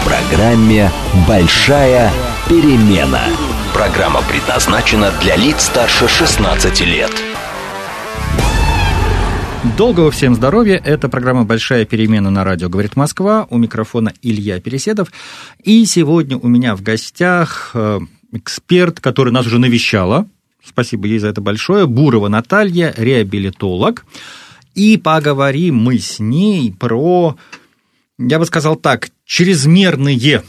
в программе «Большая перемена». Программа предназначена для лиц старше 16 лет. Долгого всем здоровья. Это программа «Большая перемена» на радио «Говорит Москва». У микрофона Илья Переседов. И сегодня у меня в гостях э, эксперт, который нас уже навещала. Спасибо ей за это большое. Бурова Наталья, реабилитолог. И поговорим мы с ней про, я бы сказал так, чрезмерные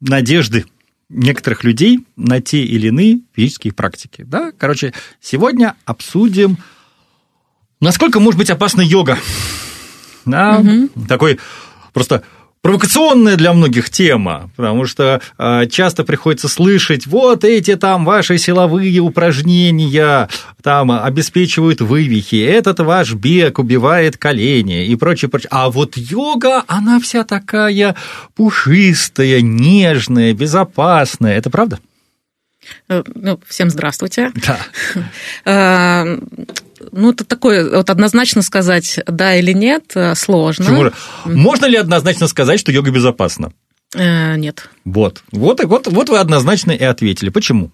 надежды некоторых людей на те или иные физические практики. Да? Короче, сегодня обсудим Насколько может быть опасна йога? Да, угу. Такой просто провокационная для многих тема, потому что э, часто приходится слышать, вот эти там ваши силовые упражнения там обеспечивают вывихи, этот ваш бег убивает колени и прочее, прочее. А вот йога, она вся такая пушистая, нежная, безопасная. Это правда? Э, ну, всем здравствуйте. Да. Э, ну, это такое, вот однозначно сказать да или нет э, сложно. Почему Можно ли однозначно сказать, что йога безопасна? Нет. Вот. Вот, вот, вот вы однозначно и ответили. Почему?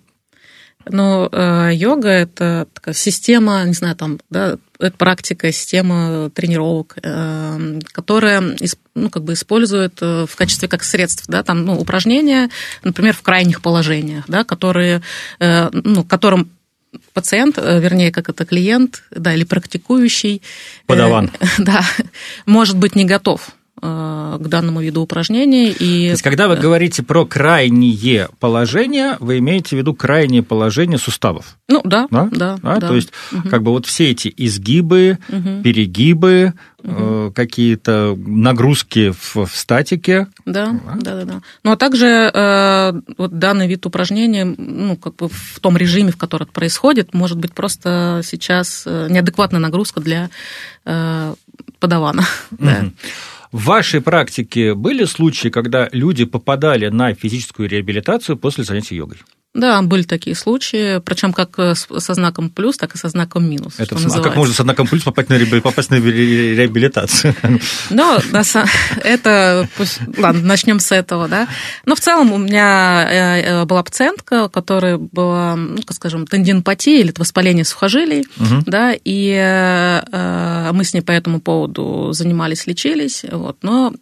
Ну, йога – это такая система, не знаю, там, да, это практика, система тренировок, которая ну, как бы использует в качестве как средств, да, там, ну, упражнения, например, в крайних положениях, да, которые, ну, которым пациент, э, вернее, как это клиент, да, или практикующий. Подаван. Э, да, может быть не готов Э, к данному виду упражнений. И... То есть, когда вы говорите про крайние положения, вы имеете в виду крайнее положение суставов? Ну, да, да, да. да, да. То есть, угу. как бы вот все эти изгибы, угу. перегибы, угу. какие-то нагрузки в, в статике. Да, да, да, да. Ну, а также э, вот данный вид упражнения, ну, как бы в том режиме, в котором это происходит, может быть просто сейчас неадекватная нагрузка для э, подавана. Угу. Да. В вашей практике были случаи, когда люди попадали на физическую реабилитацию после занятий йогой? Да, были такие случаи, причем как э, со знаком плюс, так и со знаком минус. Это, а как можно со знаком плюс попасть на, попасть на реабилитацию? Ну, это пусть, ладно, начнем с этого, да. Но в целом у меня э, э, была пациентка, которая была, ну, скажем, тендинопатия или воспаление сухожилий, угу. да, и мы с ней по этому поводу занимались, лечились, вот, но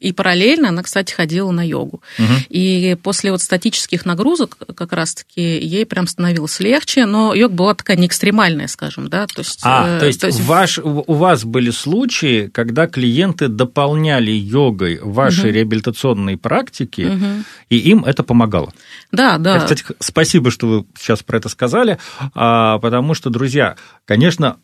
и параллельно она, кстати, ходила на йогу. Угу. И после вот статических нагрузок как раз-таки ей прям становилось легче, но йога была такая не экстремальная, скажем, да, то есть... А, э, то есть, то есть... Ваш, у вас были случаи, когда клиенты дополняли йогой ваши угу. реабилитационные практики, угу. и им это помогало? Да, да. Кстати, спасибо, что вы сейчас про это сказали, а, потому что, друзья, конечно,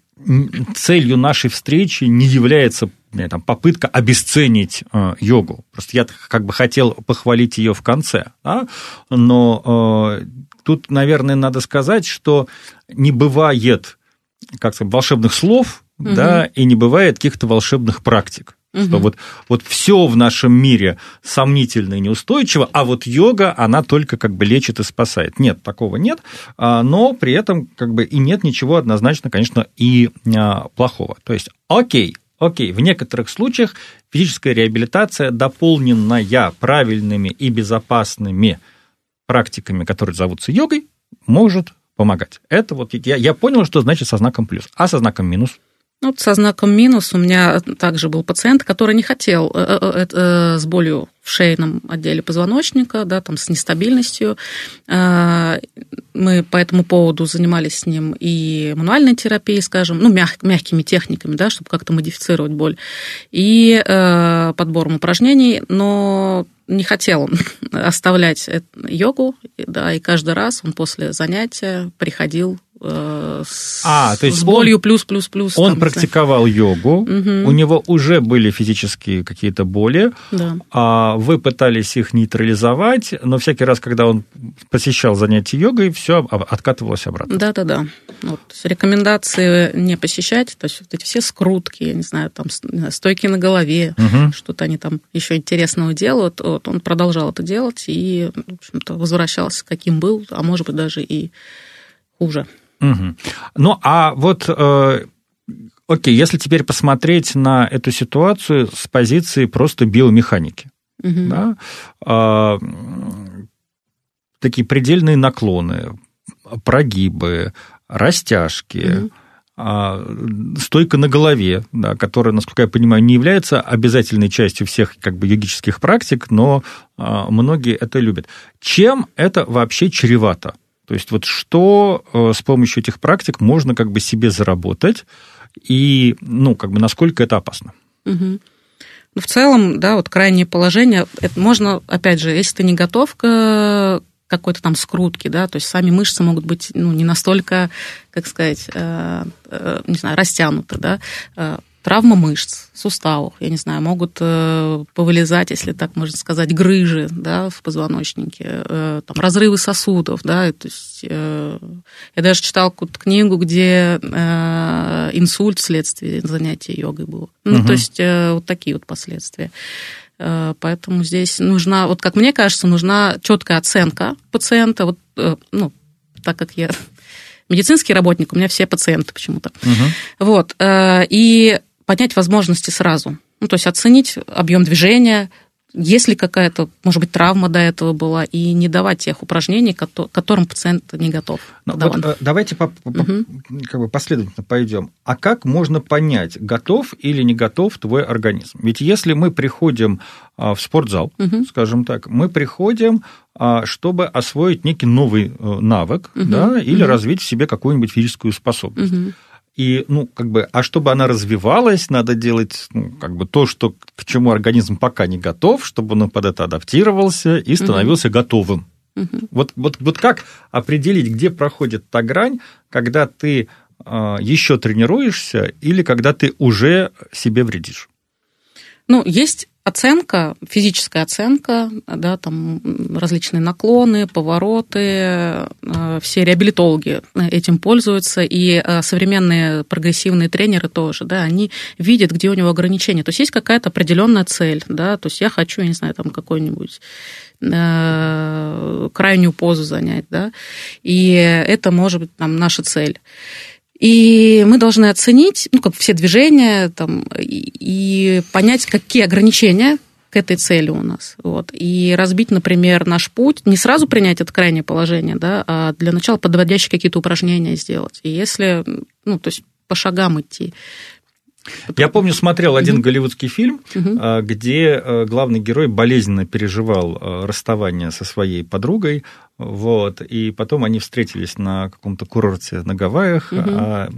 целью нашей встречи не является там, попытка обесценить э, йогу. Просто я как бы хотел похвалить ее в конце. Да? Но э, тут, наверное, надо сказать, что не бывает как сказать, волшебных слов, угу. да, и не бывает каких-то волшебных практик. Угу. Что вот, вот все в нашем мире сомнительно и неустойчиво, а вот йога, она только как бы лечит и спасает. Нет, такого нет, а, но при этом как бы и нет ничего однозначно, конечно, и а, плохого. То есть, окей, окей, в некоторых случаях физическая реабилитация, дополненная правильными и безопасными практиками, которые зовутся йогой, может помогать. Это вот я, я понял, что значит со знаком плюс. А со знаком минус – ну, со знаком минус у меня также был пациент, который не хотел э, э, э, с болью в шейном отделе позвоночника, да, там с нестабильностью. Мы по этому поводу занимались с ним и мануальной терапией, скажем, ну, мяг, мягкими техниками, да, чтобы как-то модифицировать боль, и подбором упражнений, но не хотел он оставлять йогу, да, и каждый раз он после занятия приходил э, с, а, то есть с болью плюс-плюс-плюс. Он там, практиковал йогу, угу. у него уже были физические какие-то боли, да. а вы пытались их нейтрализовать, но всякий раз, когда он посещал занятия йогой, все откатывалось обратно. Да-да-да. Вот, рекомендации не посещать, то есть вот эти все скрутки, я не знаю, там стойки на голове, угу. что-то они там еще интересного делают, вот, он продолжал это делать и, в общем-то, возвращался каким был, а может быть даже и хуже. Угу. Ну, а вот, э, окей, если теперь посмотреть на эту ситуацию с позиции просто биомеханики, угу. да, э, такие предельные наклоны, прогибы, растяжки, угу стойка на голове, да, которая, насколько я понимаю, не является обязательной частью всех как бы йогических практик, но а, многие это любят. Чем это вообще чревато? То есть вот что э, с помощью этих практик можно как бы себе заработать и, ну, как бы насколько это опасно? Угу. Ну, в целом, да, вот крайнее положение, это можно, опять же, если ты не готов к какой-то там скрутки, да, то есть сами мышцы могут быть, ну, не настолько, как сказать, э, э, не знаю, растянуты, да, э, травма мышц, суставов, я не знаю, могут э, повылезать, если так можно сказать, грыжи да, в позвоночнике, э, там, разрывы сосудов. Да, то есть, э, я даже читал какую-то книгу, где э, инсульт вследствие занятия йогой был. Ну, угу. то есть э, вот такие вот последствия. Э, поэтому здесь нужна, вот как мне кажется, нужна четкая оценка пациента. Вот, э, ну, так как я медицинский работник, у меня все пациенты почему-то. Угу. Вот. Э, и поднять возможности сразу. Ну, то есть оценить объем движения, есть ли какая-то, может быть, травма до этого была, и не давать тех упражнений, к которым пациент не готов. Ну, вот, э, давайте по, по, угу. как бы последовательно пойдем. А как можно понять, готов или не готов твой организм? Ведь если мы приходим а, в спортзал, угу. скажем так, мы приходим, а, чтобы освоить некий новый э, навык, угу. да, или угу. развить в себе какую-нибудь физическую способность. Угу. И, ну, как бы, а чтобы она развивалась, надо делать, ну, как бы, то, что, к чему организм пока не готов, чтобы он под это адаптировался и становился угу. готовым. Угу. Вот, вот, вот как определить, где проходит та грань, когда ты э, еще тренируешься или когда ты уже себе вредишь? Ну, есть оценка, физическая оценка, да, там различные наклоны, повороты, э, все реабилитологи этим пользуются, и э, современные прогрессивные тренеры тоже, да, они видят, где у него ограничения. То есть есть какая-то определенная цель, да, то есть я хочу, я не знаю, там какой-нибудь э, крайнюю позу занять, да, и это может быть там наша цель. И мы должны оценить, ну, как все движения, там, и, и понять, какие ограничения к этой цели у нас. Вот. И разбить, например, наш путь, не сразу принять это крайнее положение, да, а для начала подводящие какие-то упражнения сделать. И если, ну, то есть по шагам идти. Я помню, смотрел один угу. голливудский фильм, угу. где э, главный герой болезненно переживал э, расставание со своей подругой, вот, и потом они встретились на каком-то курорте на Гавайях, угу. а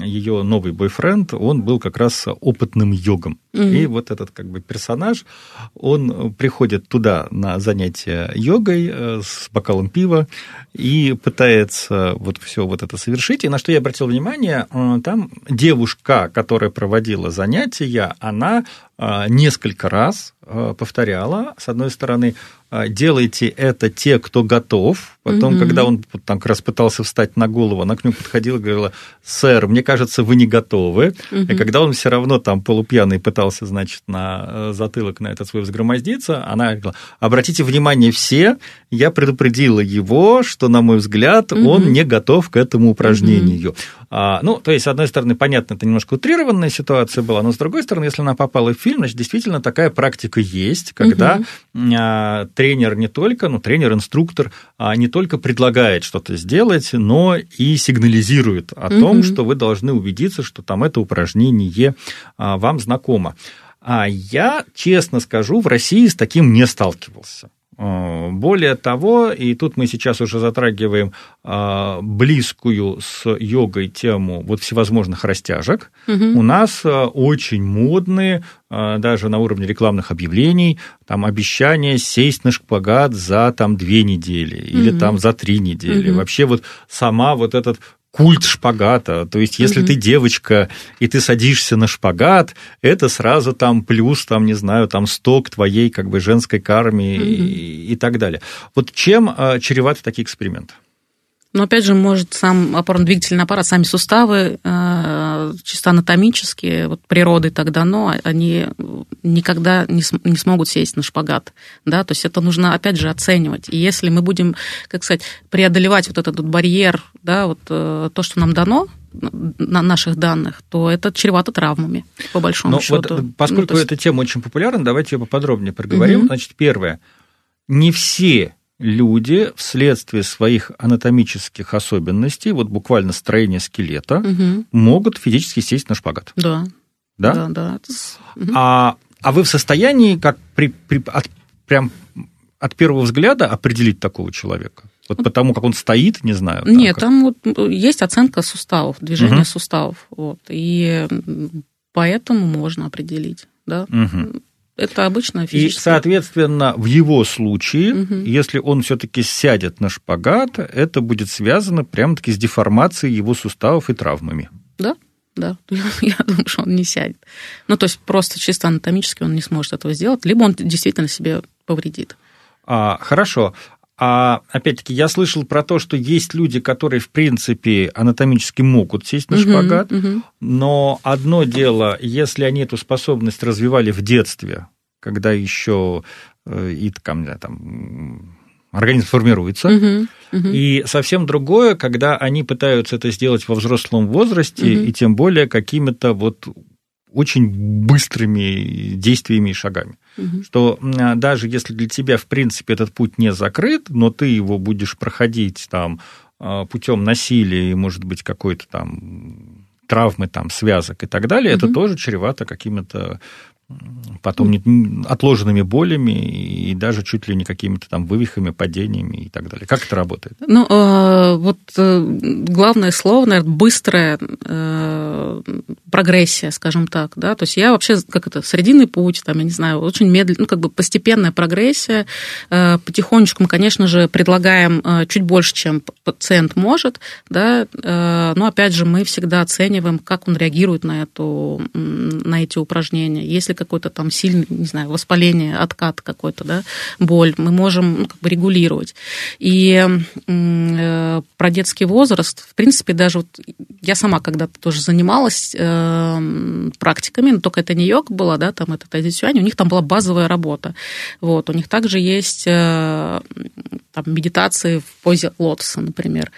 ее новый бойфренд, он был как раз опытным йогом. Угу. И вот этот как бы персонаж, он приходит туда на занятия йогой э, с бокалом пива и пытается вот все вот это совершить. И на что я обратил внимание, э, там девушка, которая проводила занятия, она несколько раз повторяла, с одной стороны, а, делайте это те, кто готов. Потом, угу. когда он там как раз пытался встать на голову, она к нему подходила и говорила, сэр, мне кажется, вы не готовы. Угу. И когда он все равно там полупьяный пытался, значит, на э, затылок на этот свой взгромоздиться, она говорила, обратите внимание все, я предупредила его, что, на мой взгляд, угу. он не готов к этому упражнению. Угу. А, ну, то есть, с одной стороны, понятно, это немножко утрированная ситуация была, но с другой стороны, если она попала в фильм, значит, действительно такая практика есть, когда угу тренер не только, ну, тренер-инструктор а не только предлагает что-то сделать, но и сигнализирует о угу. том, что вы должны убедиться, что там это упражнение а, вам знакомо. А я, честно скажу, в России с таким не сталкивался. А, более того, и тут мы сейчас уже затрагиваем а, близкую с йогой тему вот всевозможных растяжек. Угу. У нас а, очень модные, даже на уровне рекламных объявлений, там обещание сесть на шпагат за там две недели или угу. там за три недели. Угу. Вообще вот сама вот этот культ шпагата. То есть, если угу. ты девочка, и ты садишься на шпагат, это сразу там плюс, там, не знаю, там сток твоей как бы женской карме угу. и, и так далее. Вот чем э, чреваты такие эксперименты? Но опять же, может сам опорно-двигательный аппарат, сами суставы, э, чисто анатомические, вот природой так дано, они никогда не, не смогут сесть на шпагат. Да? То есть это нужно, опять же, оценивать. И если мы будем, как сказать, преодолевать вот этот вот барьер, да, вот э, то, что нам дано, на наших данных, то это чревато травмами, по большому Но счету. Вот, поскольку ну, есть... эта тема очень популярна, давайте ее поподробнее проговорим. Угу. Значит, первое. Не все люди вследствие своих анатомических особенностей, вот буквально строения скелета, угу. могут физически сесть на шпагат. Да. Да? Да, да. Угу. А, а вы в состоянии, как при, при, от, прям от первого взгляда определить такого человека? Вот потому, как он стоит, не знаю. Там, Нет, как... там вот есть оценка суставов, движение угу. суставов. Вот, и поэтому можно определить. Да? Угу. Это обычно физически. И, соответственно, в его случае, угу. если он все-таки сядет на шпагат, это будет связано прямо-таки с деформацией его суставов и травмами. Да, да. Я думаю, что он не сядет. Ну, то есть просто чисто анатомически он не сможет этого сделать, либо он действительно себе повредит. А, хорошо. А опять-таки, я слышал про то, что есть люди, которые, в принципе, анатомически могут сесть на шпагат, угу, угу. но одно дело, если они эту способность развивали в детстве, когда еще э, и там, там организм формируется. Угу, угу. И совсем другое, когда они пытаются это сделать во взрослом возрасте, угу. и тем более какими-то вот очень быстрыми действиями и шагами. Угу. Что даже если для тебя, в принципе, этот путь не закрыт, но ты его будешь проходить там а, путем насилия и, может быть, какой-то там травмы там, связок и так далее, угу. это тоже чревато какими-то потом не, отложенными болями и даже чуть ли не какими-то там вывихами, падениями и так далее. Как это работает? Ну, э, вот э, главное слово, наверное, быстрая э, прогрессия, скажем так, да, то есть я вообще, как это, срединный путь, там, я не знаю, очень медленно, ну, как бы постепенная прогрессия, потихонечку мы, конечно же, предлагаем чуть больше, чем пациент может, да, но, опять же, мы всегда оцениваем, как он реагирует на, эту, на эти упражнения. Если какой-то там сильный, не знаю, воспаление, откат какой-то, да, боль, мы можем ну, как бы регулировать. И э, про детский возраст, в принципе, даже вот я сама когда-то тоже занималась э, практиками, но только это не йога была, да, там это тайзи у них там была базовая работа. Вот, у них также есть э, там, медитации в позе лотоса, например.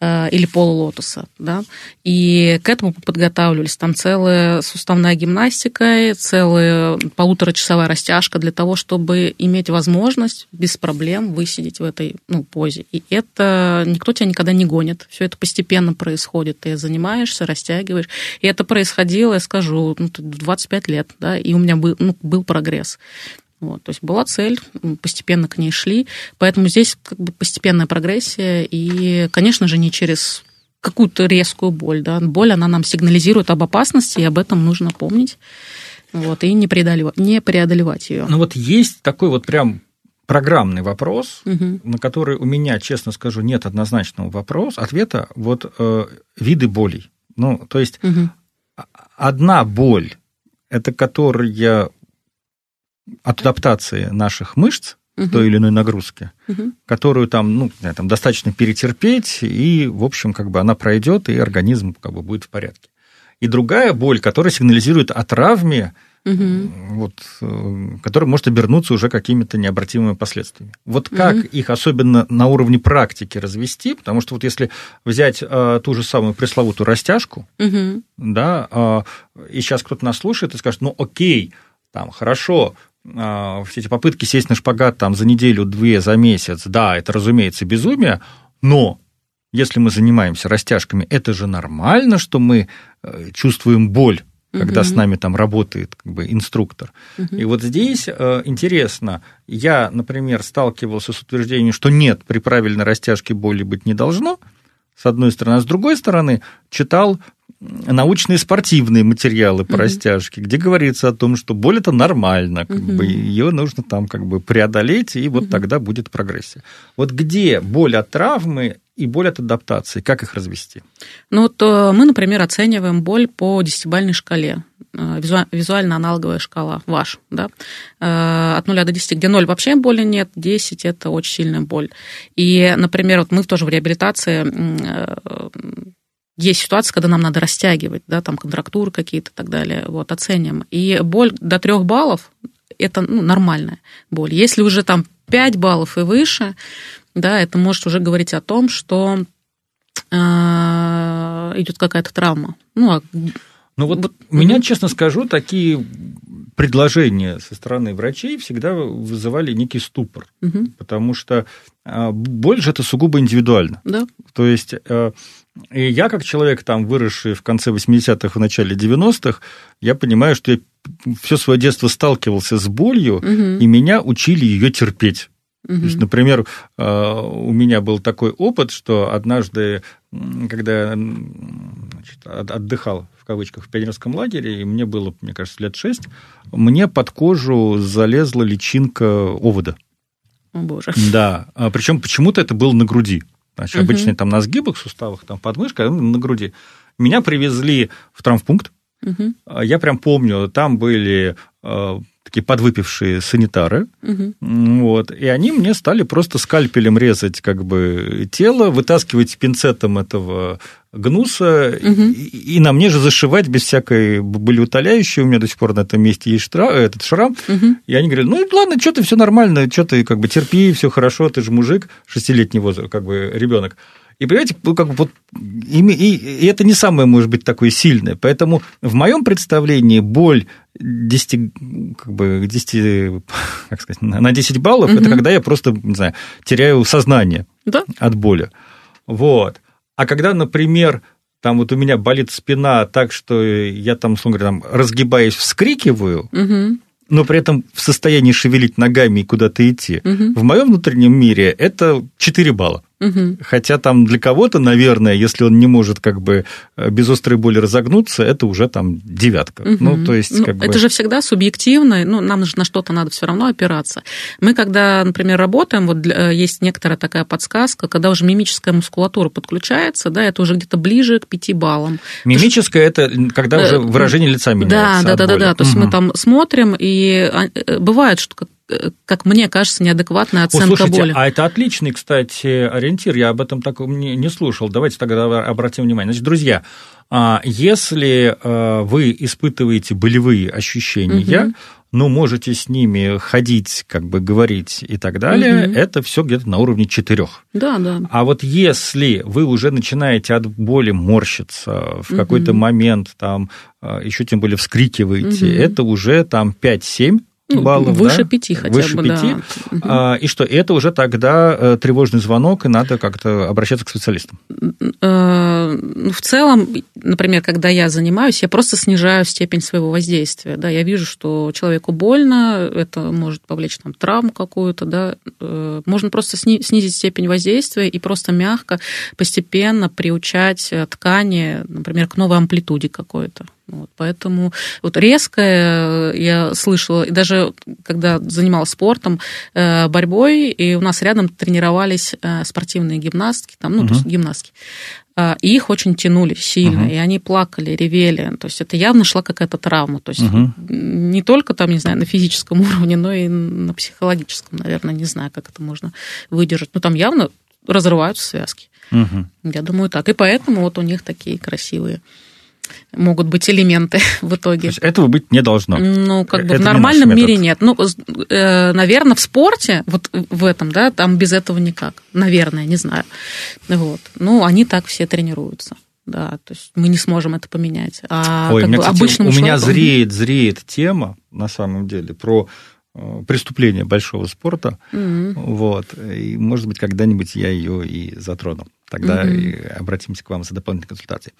Э, или полулотоса, да, и к этому подготавливались. Там целая суставная гимнастика, целая полуторачасовая растяжка для того, чтобы иметь возможность без проблем высидеть в этой ну, позе. И это никто тебя никогда не гонит. Все это постепенно происходит. Ты занимаешься, растягиваешь. И это происходило, я скажу, ну, 25 лет, да, и у меня был, ну, был прогресс. Вот, то есть была цель, постепенно к ней шли, поэтому здесь как бы постепенная прогрессия, и, конечно же, не через какую-то резкую боль. Да. Боль, она нам сигнализирует об опасности, и об этом нужно помнить, вот, и не преодолевать, не преодолевать ее. Ну вот есть такой вот прям программный вопрос, угу. на который у меня, честно скажу, нет однозначного вопроса, ответа, вот э, виды болей. Ну, то есть угу. одна боль, это которая от адаптации наших мышц угу. той или иной нагрузки, угу. которую там, ну, там достаточно перетерпеть, и, в общем, как бы она пройдет, и организм как бы будет в порядке. И другая боль, которая сигнализирует о травме, угу. вот, э, которая может обернуться уже какими-то необратимыми последствиями. Вот как угу. их особенно на уровне практики развести, потому что вот если взять а, ту же самую пресловутую растяжку, угу. да, а, и сейчас кто-то нас слушает и скажет, ну окей, там хорошо, все эти попытки сесть на шпагат там за неделю, две, за месяц, да, это, разумеется, безумие, но если мы занимаемся растяжками, это же нормально, что мы э, чувствуем боль, когда угу. с нами там работает как бы, инструктор. Угу. И вот здесь э, интересно, я, например, сталкивался с утверждением, что нет, при правильной растяжке боли быть не должно, с одной стороны, а с другой стороны, читал научные спортивные материалы по угу. растяжке, где говорится о том, что боль это нормально, как угу. бы ее нужно там как бы преодолеть, и вот угу. тогда будет прогрессия. Вот где боль от травмы и боль от адаптации. Как их развести? Ну вот э, мы, например, оцениваем боль по десятибальной шкале. Э, визуально-аналоговая шкала, ваш, да, э, от 0 до 10, где 0 вообще боли нет, 10 – это очень сильная боль. И, например, вот мы тоже в реабилитации есть ситуации, когда нам надо растягивать, да, там контрактуры какие-то и так далее, вот, оценим. И боль до 3 баллов – это ну, нормальная боль. Если уже там 5 баллов и выше, да, это может уже говорить о том, что э, идет какая-то травма. Ну, а... ну вот, вот меня, честно скажу, такие предложения со стороны врачей всегда вызывали некий ступор, угу. потому что а, боль же это сугубо индивидуально. Да. То есть э, и я, как человек, там, выросший в конце 80-х, в начале 90-х, я понимаю, что я все свое детство сталкивался с болью, угу. и меня учили ее терпеть. Угу. То есть, например, э, у меня был такой опыт, что однажды, когда я значит, отдыхал в кавычках в пионерском лагере, и мне было, мне кажется, лет шесть, мне под кожу залезла личинка овода. О, боже. Да, а причем почему-то это было на груди. Значит, угу. обычно там на сгибах суставах, там подмышка, на груди. Меня привезли в травмпункт. Угу. Я прям помню, там были э, такие подвыпившие санитары, угу. вот, и они мне стали просто скальпелем резать как бы тело, вытаскивать пинцетом этого гнуса, угу. и, и на мне же зашивать без всякой болеутоляющей, у меня до сих пор на этом месте есть штраф, этот шрам, угу. и они говорят, ну ладно, что ты, все нормально, что ты как бы терпи, все хорошо, ты же мужик, шестилетний возраст, как бы ребенок. И понимаете, как вот, и, и это не самое, может быть, такое сильное. Поэтому в моем представлении боль 10, как бы 10, как сказать, на 10 баллов, угу. это когда я просто, не знаю, теряю сознание да? от боли. Вот. А когда, например, там вот у меня болит спина так, что я там, условно говоря, там, разгибаясь, вскрикиваю, угу но при этом в состоянии шевелить ногами и куда-то идти. Угу. В моем внутреннем мире это 4 балла. Угу. Хотя там для кого-то, наверное, если он не может как бы э, без острой боли разогнуться, это уже там девятка. Угу. Ну, то есть, ну, как это бы... же всегда субъективно, ну, нам же на что-то надо все равно опираться. Мы, когда, например, работаем, вот для, есть некоторая такая подсказка, когда уже мимическая мускулатура подключается, да, это уже где-то ближе к 5 баллам. Мимическая это когда уже выражение лица меняется. Да, да, да, да, да. То есть мы там смотрим, и а, э, бывает, что как мне кажется, неадекватная оценка О, слушайте, боли. А это отличный, кстати, ориентир. Я об этом так не, слушал. Давайте тогда обратим внимание. Значит, друзья, а, если а, вы испытываете болевые ощущения, угу. ну, можете с ними ходить, как бы говорить и так далее, угу. это все где-то на уровне четырех. Да, да. А вот если вы уже начинаете от боли морщиться в угу. какой-то момент, там, а, еще тем более вскрикиваете, угу. это уже там 5-7 ну, баллов. Выше да? пяти хотя выше бы, пяти. Да. А, и что, это уже тогда э, тревожный звонок, и надо как-то обращаться к специалистам? Э, ну, в целом, например, когда я занимаюсь, я просто снижаю степень своего воздействия. Да, я вижу, что человеку больно, это может повлечь там, травму какую-то. Да. Э, можно просто снизить степень воздействия и просто мягко, постепенно приучать ткани, например, к новой амплитуде какой-то. Вот, поэтому вот резкое я слышала, и даже когда занималась спортом, э, борьбой, и у нас рядом тренировались э, спортивные гимнастки, там, ну, угу. то есть гимнастки, э, и их очень тянули сильно, угу. и они плакали, ревели. То есть это явно шла какая-то травма. То есть угу. не только там, не знаю, на физическом уровне, но и на психологическом, наверное, не знаю, как это можно выдержать. Но там явно разрываются связки. Угу. Я думаю так. И поэтому вот у них такие красивые могут быть элементы в итоге. То есть этого быть не должно. Ну, как бы Это в нормальном не мире нет. Ну, э, наверное, в спорте, вот в этом, да, там без этого никак. Наверное, не знаю. Вот. Ну, они так все тренируются. Да, то есть мы не сможем это поменять. А Ой, как меня, бы, кстати, у меня зреет, зреет тема, на самом деле, про Э, преступление большого спорта. Mm-hmm. Вот. И, может быть, когда-нибудь я ее и затрону. Тогда mm-hmm. обратимся к вам за дополнительной консультацией.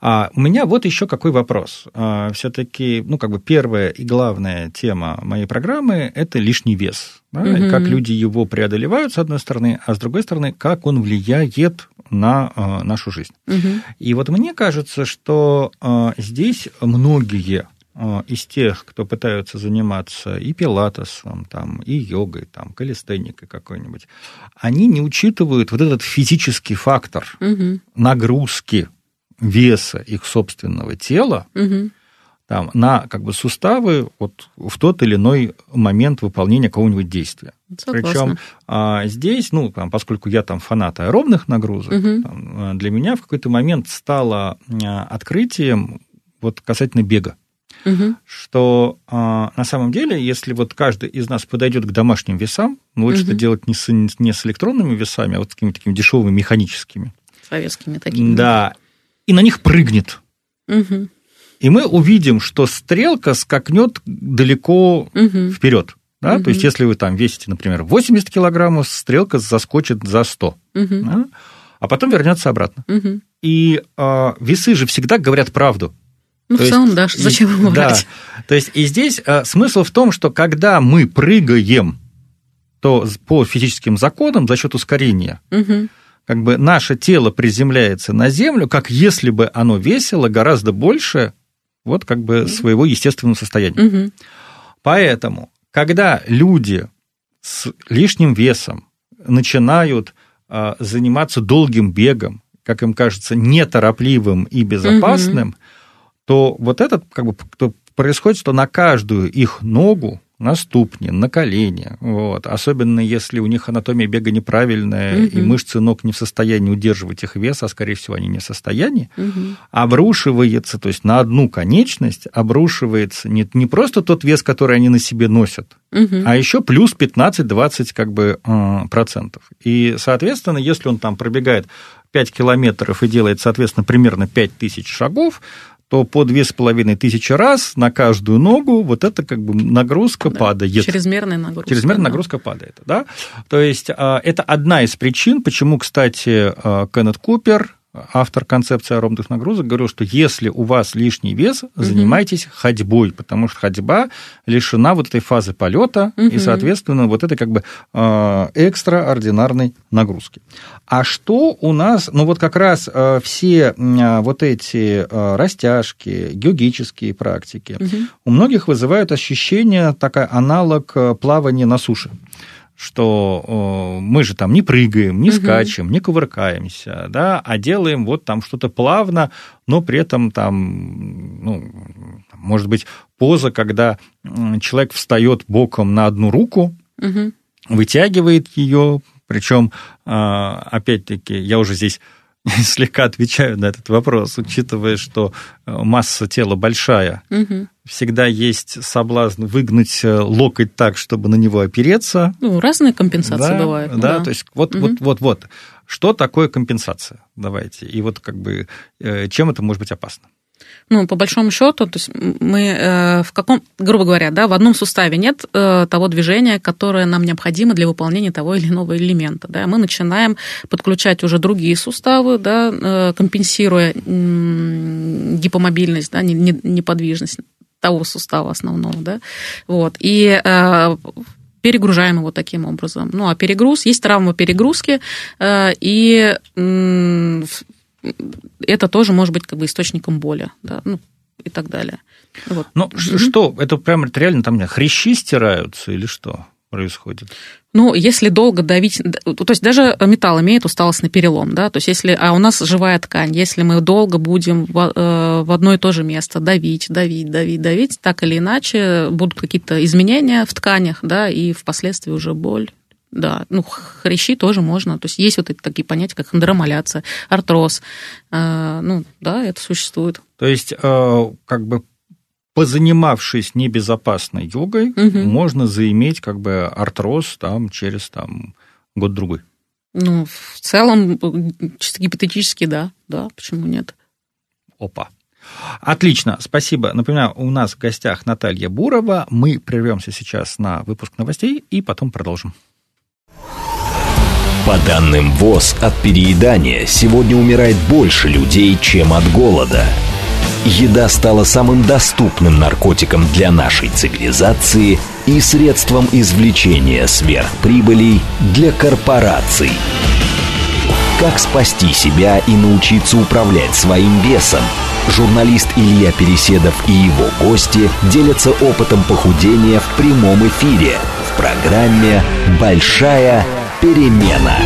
А у меня вот еще какой вопрос. А, все-таки, ну, как бы первая и главная тема моей программы – это лишний вес. Да? Mm-hmm. Как люди его преодолевают, с одной стороны, а с другой стороны, как он влияет на а, нашу жизнь. Mm-hmm. И вот мне кажется, что а, здесь многие из тех, кто пытаются заниматься и пилатесом, там, и йогой, там, калистеникой какой-нибудь, они не учитывают вот этот физический фактор угу. нагрузки веса их собственного тела угу. там, на как бы, суставы вот, в тот или иной момент выполнения какого-нибудь действия. Причем а, здесь, ну, там, поскольку я там фанат аэробных нагрузок, угу. там, для меня в какой-то момент стало а, открытием вот касательно бега. Угу. Что а, на самом деле, если вот каждый из нас подойдет к домашним весам, ну, лучше угу. это делать не с, не с электронными весами, а вот такими такими дешевыми механическими. Советскими такими. Да, и на них прыгнет. Угу. И мы увидим, что стрелка скакнет далеко угу. вперед. Да? Угу. То есть, если вы там весите, например, 80 килограммов, стрелка заскочит за 100. Угу. Да? А потом вернется обратно. Угу. И э, весы же всегда говорят правду. Ну, то в целом, да, зачем ему брать? Да. То есть, и здесь э, смысл в том, что когда мы прыгаем, то по физическим законам за счет ускорения, угу как бы наше тело приземляется на Землю, как если бы оно весило гораздо больше вот как бы своего естественного состояния. Угу. Поэтому, когда люди с лишним весом начинают а, заниматься долгим бегом, как им кажется, неторопливым и безопасным, угу. То вот это как бы происходит, что на каждую их ногу на ступни, на колени. Вот. Особенно если у них анатомия бега неправильная, угу. и мышцы ног не в состоянии удерживать их вес, а скорее всего они не в состоянии, угу. обрушивается, то есть на одну конечность обрушивается не, не просто тот вес, который они на себе носят, угу. а еще плюс 15-20 как бы, э, процентов. И, соответственно, если он там пробегает 5 километров и делает, соответственно, примерно 5 тысяч шагов, то по две с половиной тысячи раз на каждую ногу вот эта как бы нагрузка да, падает. Чрезмерная нагрузка. Чрезмерная да. нагрузка падает, да. То есть а, это одна из причин, почему, кстати, а, Кеннет Купер, автор концепции аэробных нагрузок, говорил, что если у вас лишний вес, занимайтесь угу. ходьбой, потому что ходьба лишена вот этой фазы полета угу. и, соответственно, вот этой как бы а, экстраординарной нагрузки. А что у нас, ну вот как раз а, все а, вот эти растяжки, геогические практики, угу. у многих вызывают ощущение, такой аналог плавания на суше что мы же там не прыгаем, не угу. скачем, не кувыркаемся, да, а делаем вот там что-то плавно, но при этом там, ну, может быть, поза, когда человек встает боком на одну руку, угу. вытягивает ее, причем, а, опять-таки, я уже здесь слегка отвечаю на этот вопрос, учитывая, что э, масса тела большая, угу. Всегда есть соблазн выгнуть э, локоть так, чтобы на него опереться. Ну, разные компенсации да, бывают. Да, да, то есть вот, угу. вот, вот, вот. Что такое компенсация? Давайте. И вот как бы э, чем это может быть опасно? Ну, по большому счету, то есть мы э, в каком, грубо говоря, да, в одном суставе нет того движения, которое нам необходимо для выполнения того или иного элемента. Да. Мы начинаем подключать уже другие суставы, да, компенсируя гипомобильность, да, неподвижность того сустава основного. Да. Вот. И перегружаем его таким образом. Ну, а перегруз, есть травма перегрузки, и это тоже может быть как бы источником боли, да, ну, и так далее. Вот. Ну, mm-hmm. что, это прям реально там хрящи стираются или что происходит? Ну, если долго давить, то есть даже металл имеет усталостный перелом, да, то есть если, а у нас живая ткань, если мы долго будем в, э, в одно и то же место давить, давить, давить, давить, так или иначе будут какие-то изменения в тканях, да, и впоследствии уже боль да, ну, хрящи тоже можно. То есть есть вот эти такие понятия, как андромаляция, артроз. А, ну, да, это существует. То есть, э, как бы позанимавшись небезопасной йогой, угу. можно заиметь как бы артроз там через там год-другой. Ну, в целом, чисто гипотетически, да, да, почему нет? Опа. Отлично, спасибо. Напоминаю, у нас в гостях Наталья Бурова. Мы прервемся сейчас на выпуск новостей и потом продолжим. По данным ВОЗ, от переедания сегодня умирает больше людей, чем от голода. Еда стала самым доступным наркотиком для нашей цивилизации и средством извлечения сверхприбылей для корпораций. Как спасти себя и научиться управлять своим весом – Журналист Илья Переседов и его гости делятся опытом похудения в прямом эфире в программе «Большая перемена».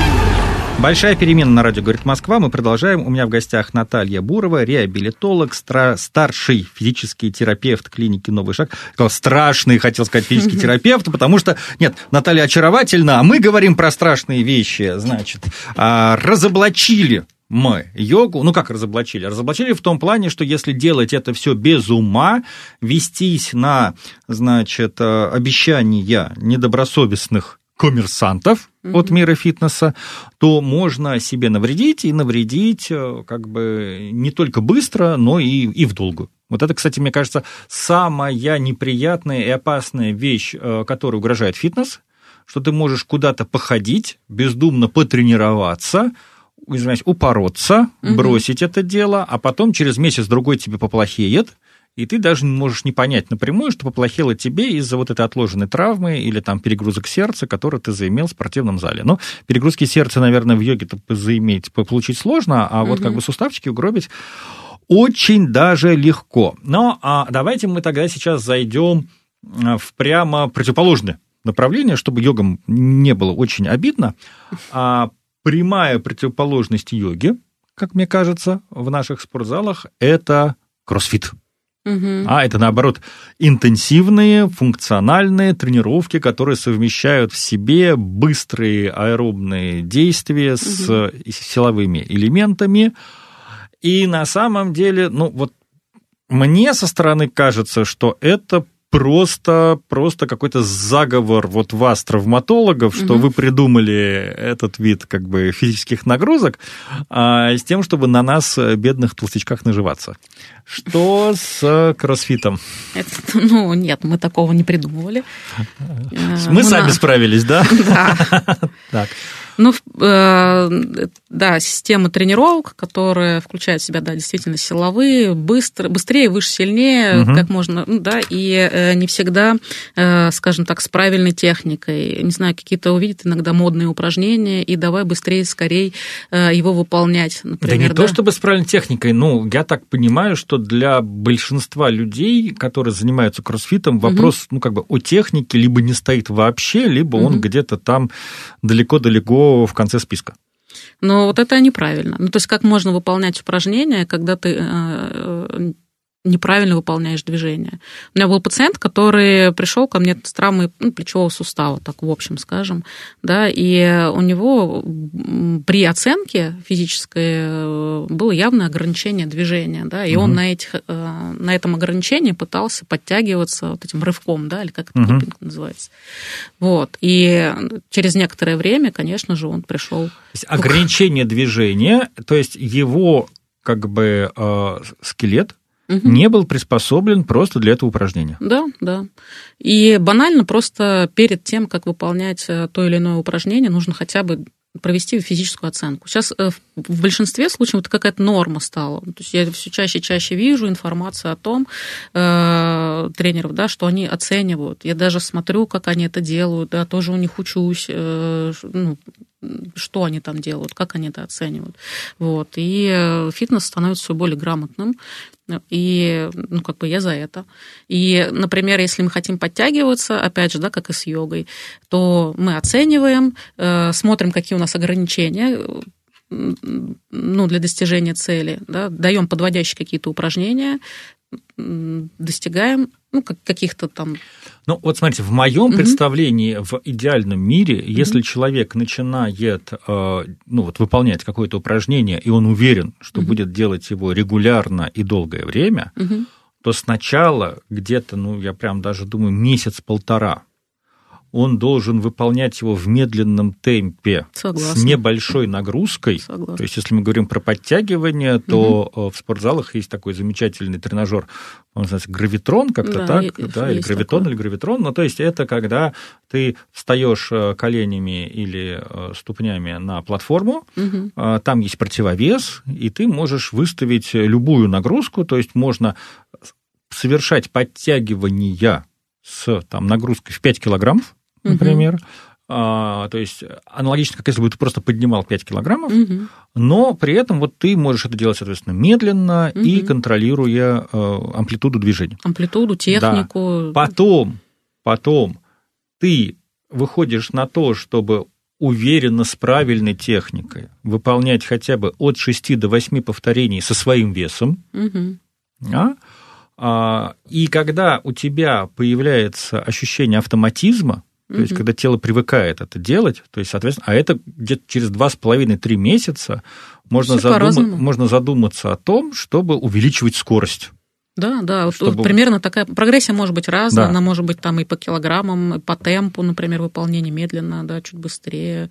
Большая перемена на радио «Говорит Москва». Мы продолжаем. У меня в гостях Наталья Бурова, реабилитолог, стра- старший физический терапевт клиники «Новый шаг». Сказал, страшный, хотел сказать, физический терапевт, потому что, нет, Наталья очаровательна, а мы говорим про страшные вещи. Значит, а, разоблачили мы йогу, ну как разоблачили? Разоблачили в том плане, что если делать это все без ума, вестись на, значит, э, обещания недобросовестных коммерсантов mm-hmm. от мира фитнеса, то можно себе навредить и навредить э, как бы не только быстро, но и, и в долгу. Вот это, кстати, мне кажется, самая неприятная и опасная вещь, э, которая угрожает фитнес, что ты можешь куда-то походить, бездумно потренироваться, извиняюсь, упороться, угу. бросить это дело, а потом через месяц-другой тебе поплохеет, и ты даже можешь не понять напрямую, что поплохело тебе из-за вот этой отложенной травмы или там перегрузок сердца, который ты заимел в спортивном зале. Ну, перегрузки сердца, наверное, в йоге-то заиметь, получить сложно, а вот угу. как бы суставчики угробить очень даже легко. Но а давайте мы тогда сейчас зайдем а, в прямо противоположное направление, чтобы йогам не было очень обидно. А прямая противоположность йоги, как мне кажется, в наших спортзалах, это кроссфит. Угу. А это наоборот интенсивные, функциональные тренировки, которые совмещают в себе быстрые аэробные действия угу. с силовыми элементами. И на самом деле, ну вот мне со стороны кажется, что это просто, просто какой-то заговор вот вас, травматологов, что угу. вы придумали этот вид как бы физических нагрузок а, с тем, чтобы на нас, э, бедных толстячках, наживаться. Что с кроссфитом? Это, ну, нет, мы такого не придумывали. Мы, мы сами на... справились, да? Да. Так. Ну, э, да, система тренировок, которая включает в себя, да, действительно силовые, быстро, быстрее, выше, сильнее, угу. как можно, ну, да, и э, не всегда, э, скажем так, с правильной техникой. Не знаю, какие-то увидят иногда модные упражнения, и давай быстрее, скорее его выполнять, например. Да не да? то, чтобы с правильной техникой, ну, я так понимаю, что для большинства людей, которые занимаются кроссфитом, вопрос, угу. ну, как бы о технике либо не стоит вообще, либо угу. он где-то там далеко-далеко в конце списка. Но вот это неправильно. Ну, то есть как можно выполнять упражнения, когда ты э, неправильно выполняешь движение. У меня был пациент, который пришел ко мне с травмой ну, плечевого сустава, так в общем скажем, да, и у него при оценке физической э, было явное ограничение движения, да, и угу. он на, этих, э, на этом ограничении пытался подтягиваться вот этим рывком, да, или как это угу. называется. Вот, и через некоторое время, конечно же, он пришел... Ограничение движения, то есть его как бы э, скелет угу. не был приспособлен просто для этого упражнения. Да, да. И банально просто перед тем, как выполнять э, то или иное упражнение, нужно хотя бы провести физическую оценку. Сейчас э, в большинстве случаев это какая-то норма стала. То есть я все чаще и чаще вижу информацию о том, э, тренеров, да, что они оценивают. Я даже смотрю, как они это делают, да, тоже у них учусь, э, ну, что они там делают, как они это оценивают. Вот. И э, фитнес становится все более грамотным. И, ну, как бы я за это. И, например, если мы хотим подтягиваться, опять же, да, как и с йогой, то мы оцениваем, э, смотрим, какие у нас ограничения, ну, для достижения цели, да, даем подводящие какие-то упражнения, достигаем ну, как, каких-то там... Ну, вот смотрите, в моем угу. представлении в идеальном мире, угу. если человек начинает э, ну, вот, выполнять какое-то упражнение, и он уверен, что угу. будет делать его регулярно и долгое время, угу. то сначала где-то, ну, я прям даже думаю, месяц-полтора он должен выполнять его в медленном темпе Согласна. с небольшой нагрузкой. Согласна. То есть, если мы говорим про подтягивание, то угу. в спортзалах есть такой замечательный тренажер, он называется гравитрон, как-то да, так, да, или гравитон, такое. или гравитрон. Ну, то есть, это когда ты встаешь э, коленями или э, ступнями на платформу, угу. там есть противовес, и ты можешь выставить любую нагрузку, то есть можно совершать подтягивания с там, нагрузкой в 5 килограммов, например, а, то есть аналогично, как если бы ты просто поднимал 5 килограммов, угу. но при этом вот ты можешь это делать, соответственно, медленно угу. и контролируя э, амплитуду движения. Амплитуду, технику. Да. Потом, потом ты выходишь на то, чтобы уверенно, с правильной техникой выполнять хотя бы от 6 до 8 повторений со своим весом, угу. а? А, и когда у тебя появляется ощущение автоматизма, то есть, когда тело привыкает это делать, то есть, соответственно, а это где-то через 2,5-3 месяца можно, задум... можно задуматься о том, чтобы увеличивать скорость. Да, да, чтобы... вот примерно такая прогрессия может быть разная, да. она может быть там и по килограммам, и по темпу, например, выполнения медленно, да, чуть быстрее,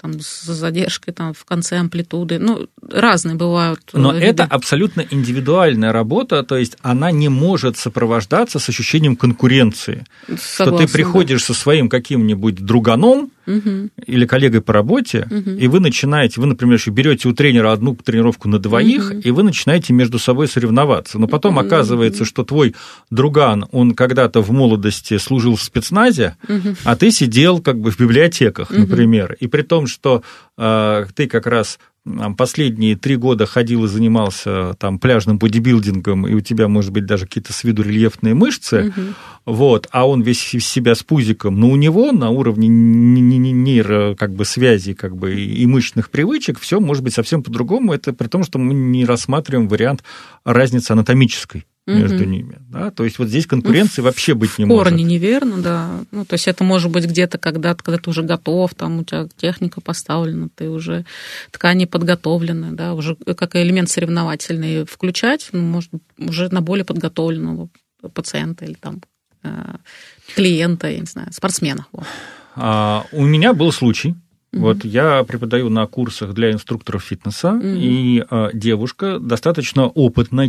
там с задержкой там в конце амплитуды, ну разные бывают. Но виды. это абсолютно индивидуальная работа, то есть она не может сопровождаться с ощущением конкуренции, Согласна, что ты приходишь да. со своим каким-нибудь друганом угу. или коллегой по работе, угу. и вы начинаете, вы, например, еще берете у тренера одну тренировку на двоих, угу. и вы начинаете между собой соревноваться, но потом оказывается оказывается, что твой друган, он когда-то в молодости служил в спецназе, угу. а ты сидел как бы в библиотеках, например. Угу. И при том, что э, ты как раз последние три года ходил и занимался там пляжным бодибилдингом, и у тебя, может быть, даже какие-то с виду рельефные мышцы, угу. вот, а он весь из себя с пузиком, но у него на уровне нейро как бы связи как бы и мышечных привычек все может быть совсем по-другому, это при том, что мы не рассматриваем вариант разницы анатомической между угу. ними. Да? То есть вот здесь конкуренции ну, вообще быть не может. В корне неверно, да. Ну, то есть это может быть где-то, когда, когда ты уже готов, там у тебя техника поставлена, ты уже ткани подготовлены, да, уже как элемент соревновательный включать, ну, может, уже на более подготовленного пациента или там э, клиента, я не знаю, спортсмена. Вот. А, у меня был случай, Mm-hmm. Вот я преподаю на курсах для инструкторов фитнеса, mm-hmm. и э, девушка достаточно опытная,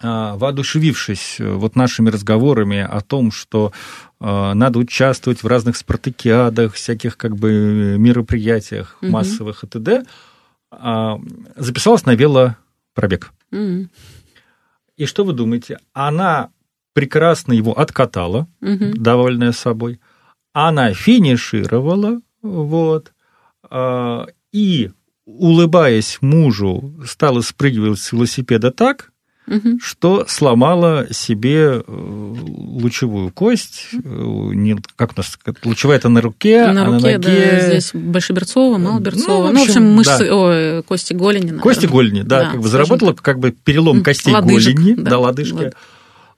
воодушевившись э, вот нашими разговорами о том, что а, надо участвовать в разных спартакиадах, всяких как бы мероприятиях угу. массовых и т.д., а, записалась на велопробег. Угу. И что вы думаете? Она прекрасно его откатала, угу. довольная собой. Она финишировала, вот, и, улыбаясь мужу, стала спрыгивать с велосипеда так, угу. что сломала себе э, лучевую кость, э, как у нас, лучевая это на руке, на а руке, на ноге... Да, здесь большеберцова, малоберцова, ну, в общем, ну, в общем мышцы, да. ой, кости голени. Наверное. Кости голени, да, да как бы заработала так. как бы перелом костей лодыжек, голени, да, да лодыжки. Лод...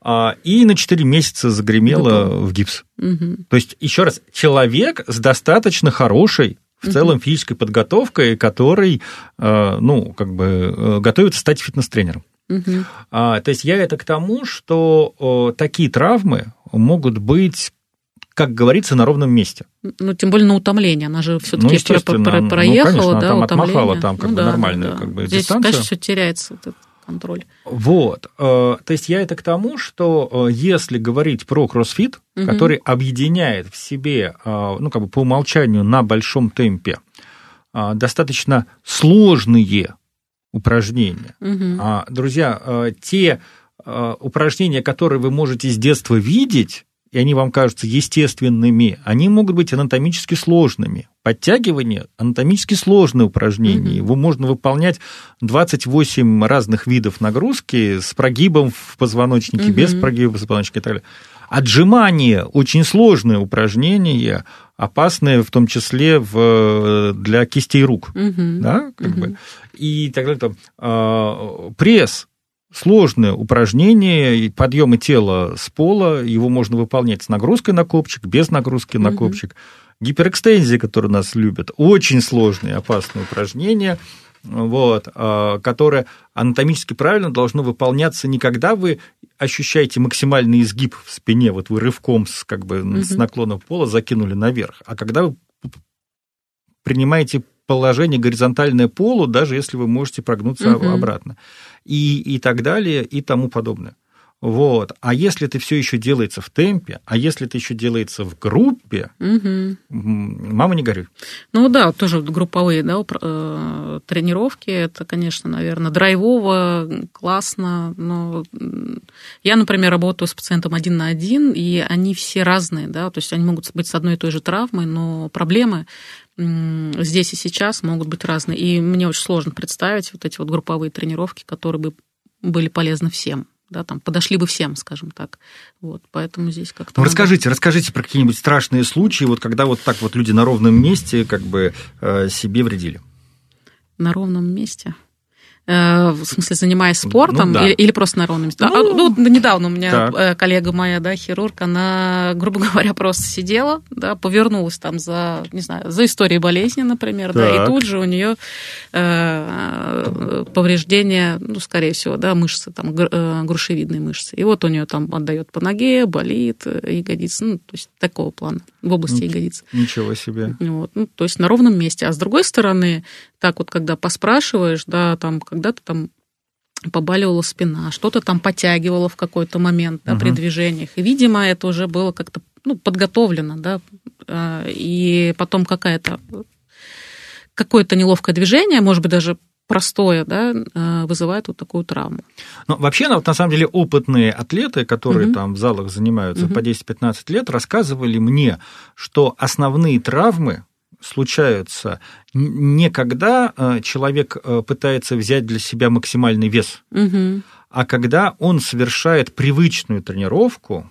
А, и на 4 месяца загремела в гипс. Угу. То есть, еще раз, человек с достаточно хорошей в целом физической подготовкой, который, э, ну, как бы готовится стать фитнес-тренером. Угу. А, то есть я это к тому, что о, такие травмы могут быть как говорится, на ровном месте. Ну, тем более на утомление. Она же все-таки ну, про про ну, проехала, ну, конечно, да, там утомление. отмахала там как ну, бы да, нормальную да. как бы, Здесь, дистанцию. конечно, все теряется этот контроль. Вот. Э, то есть я это к тому, что э, если говорить про кроссфит, угу. который объединяет в себе, э, ну, как бы по умолчанию на большом темпе, достаточно сложные упражнения. Угу. А, друзья, э, те э, упражнения, которые вы можете с детства видеть, и они вам кажутся естественными, они могут быть анатомически сложными. Подтягивание – анатомически сложное упражнение. Его можно выполнять 28 разных видов нагрузки с прогибом в позвоночнике, угу. без прогиба в позвоночнике и так далее. Отжимание – очень сложное упражнение, опасное в том числе в, для кистей рук. Угу. Да, как угу. бы. И так далее. Там, э, пресс – сложное упражнение, подъемы тела с пола, его можно выполнять с нагрузкой на копчик, без нагрузки на копчик. Гиперэкстензия, которую нас любят, очень сложное опасное упражнение – вот, а, которое анатомически правильно должно выполняться не когда вы ощущаете максимальный изгиб в спине, вот вы рывком с, как бы, угу. с наклоном пола закинули наверх, а когда вы принимаете положение горизонтальное полу, даже если вы можете прогнуться угу. обратно, и, и так далее, и тому подобное. Вот. А если это все еще делается в темпе, а если это еще делается в группе, угу. мама не горюй. Ну да, тоже групповые да, э, тренировки, это, конечно, наверное, драйвово, классно, но я, например, работаю с пациентом один на один, и они все разные, да, то есть они могут быть с одной и той же травмой, но проблемы здесь и сейчас могут быть разные. И мне очень сложно представить вот эти вот групповые тренировки, которые бы были полезны всем да, там подошли бы всем, скажем так. Вот, поэтому здесь как-то... Ну, надо... расскажите, расскажите про какие-нибудь страшные случаи, вот когда вот так вот люди на ровном месте как бы э, себе вредили. На ровном месте? Э, в смысле, занимаясь спортом ну, да. или, или просто на ровном месте. А, ну, ну, недавно у меня так. Э, коллега моя, да, хирург, она, грубо говоря, просто сидела, да, повернулась там за, не знаю, за историей болезни, например, так. да, и тут же у нее э, повреждение, ну, скорее всего, да, мышцы, там, э, грушевидные мышцы. И вот у нее там отдает по ноге, болит, ягодица, ну, то есть такого плана, в области ягодиц. Ничего себе. Вот, ну, то есть на ровном месте. А с другой стороны, так вот, когда поспрашиваешь, да, там, когда-то там побаливала спина, что-то там подтягивало в какой-то момент да, угу. при движениях. И, видимо, это уже было как-то ну, подготовлено, да, а, и потом какая-то какое-то неловкое движение, может быть, даже простое, да, а, вызывает вот такую травму. Ну, вообще, на самом деле, опытные атлеты, которые угу. там в залах занимаются угу. по 10-15 лет, рассказывали мне, что основные травмы случаются не когда э, человек э, пытается взять для себя максимальный вес, угу. а когда он совершает привычную тренировку,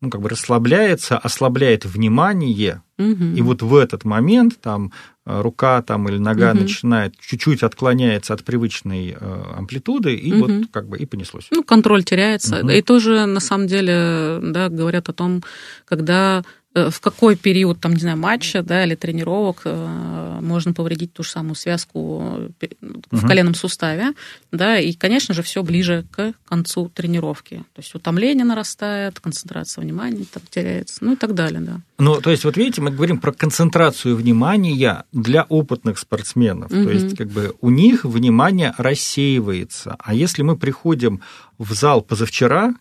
ну, как бы расслабляется, ослабляет внимание, угу. и вот в этот момент там э, рука там, или нога угу. начинает чуть-чуть отклоняется от привычной амплитуды, и угу. вот как бы и понеслось. Ну, контроль теряется. Угу. И тоже, на самом деле, да, говорят о том, когда Э, в какой период, там, не знаю, матча да, или тренировок э, можно повредить ту же самую связку в угу. коленном суставе. Да, и, конечно же, все ближе к концу тренировки. То есть утомление нарастает, концентрация внимания там теряется, ну и так далее. Да. Ну, то есть, вот видите, мы говорим про концентрацию внимания для опытных спортсменов. Угу. То есть, как бы у них внимание рассеивается. А если мы приходим в зал позавчера,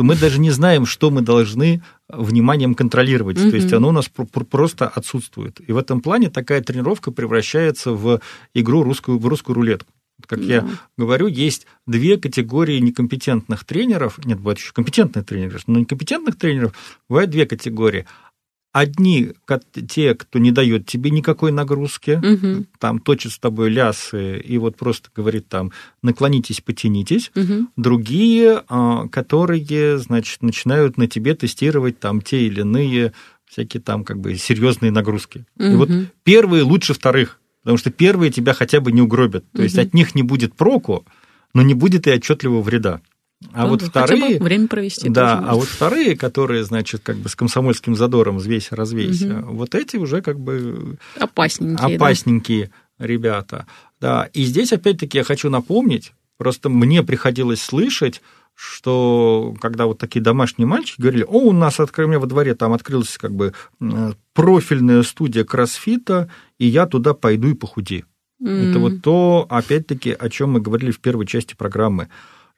то мы даже не знаем, что мы должны вниманием контролировать. Mm-hmm. То есть оно у нас просто отсутствует. И в этом плане такая тренировка превращается в игру русскую, в русскую рулетку. Как yeah. я говорю, есть две категории некомпетентных тренеров. Нет, бывают еще компетентные тренеры, но некомпетентных тренеров бывают две категории. Одни, те, кто не дает тебе никакой нагрузки, угу. там точит с тобой лясы и вот просто говорит там наклонитесь, потянитесь. Угу. Другие, а, которые, значит, начинают на тебе тестировать там те или иные всякие там как бы серьезные нагрузки. Угу. И вот первые лучше вторых, потому что первые тебя хотя бы не угробят. То угу. есть от них не будет проку, но не будет и отчетливого вреда. А ну, вот вторые... время провести. Да, а вот вторые, которые, значит, как бы с комсомольским задором взвесь развесь, угу. вот эти уже как бы... Опасненькие. Опасненькие да? ребята. Да, и здесь опять-таки я хочу напомнить, просто мне приходилось слышать, что когда вот такие домашние мальчики говорили, о, у нас у меня во дворе там открылась как бы профильная студия кроссфита, и я туда пойду и похудею. Mm. Это вот то, опять-таки, о чем мы говорили в первой части программы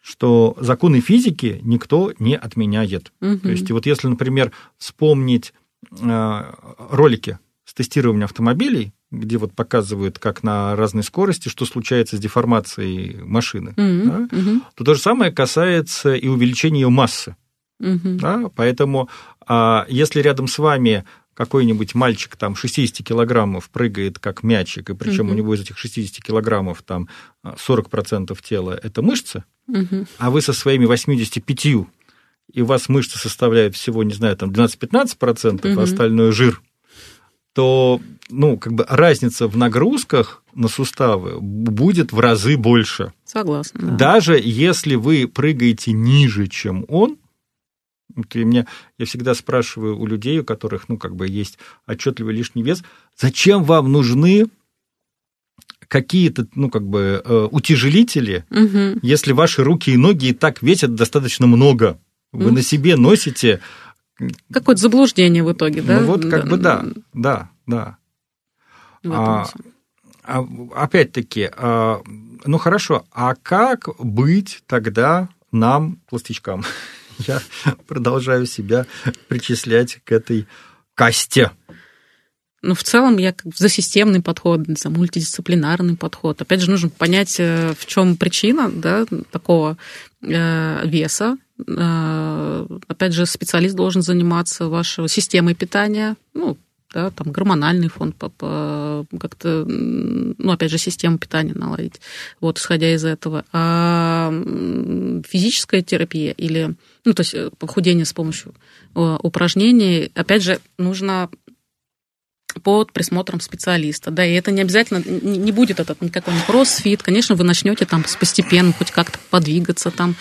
что законы физики никто не отменяет. Угу. То есть, вот если, например, вспомнить э, ролики с тестированием автомобилей, где вот показывают, как на разной скорости, что случается с деформацией машины, угу. Да, угу. то то же самое касается и увеличения ее массы. Угу. Да, поэтому а, если рядом с вами какой-нибудь мальчик там 60 килограммов прыгает как мячик, и причем угу. у него из этих 60 килограммов там 40% тела это мышцы, угу. а вы со своими 85 и у вас мышцы составляют всего, не знаю, там 12-15%, угу. а остальное жир, то, ну, как бы разница в нагрузках на суставы будет в разы больше. Согласна. Да. Даже если вы прыгаете ниже, чем он, вот и мне, я всегда спрашиваю у людей, у которых, ну, как бы есть отчетливый лишний вес, зачем вам нужны какие-то, ну, как бы, э, утяжелители, угу. если ваши руки и ноги и так весят достаточно много. Вы угу. на себе носите... Какое-то заблуждение в итоге, да? Ну, вот как да. бы да, да, да. А, а, опять-таки, а, ну хорошо, а как быть тогда нам, пластичкам, я продолжаю себя причислять к этой касте. Ну, в целом, я за системный подход, за мультидисциплинарный подход. Опять же, нужно понять, э, в чем причина да, такого э, веса. Э, опять же, специалист должен заниматься вашей системой питания, ну, да, там гормональный фон как-то, ну, опять же, систему питания наладить, вот, исходя из этого. А физическая терапия или, ну, то есть похудение с помощью упражнений, опять же, нужно под присмотром специалиста. Да, и это не обязательно, не будет этот никакой не кроссфит. Конечно, вы начнете там постепенно хоть как-то подвигаться там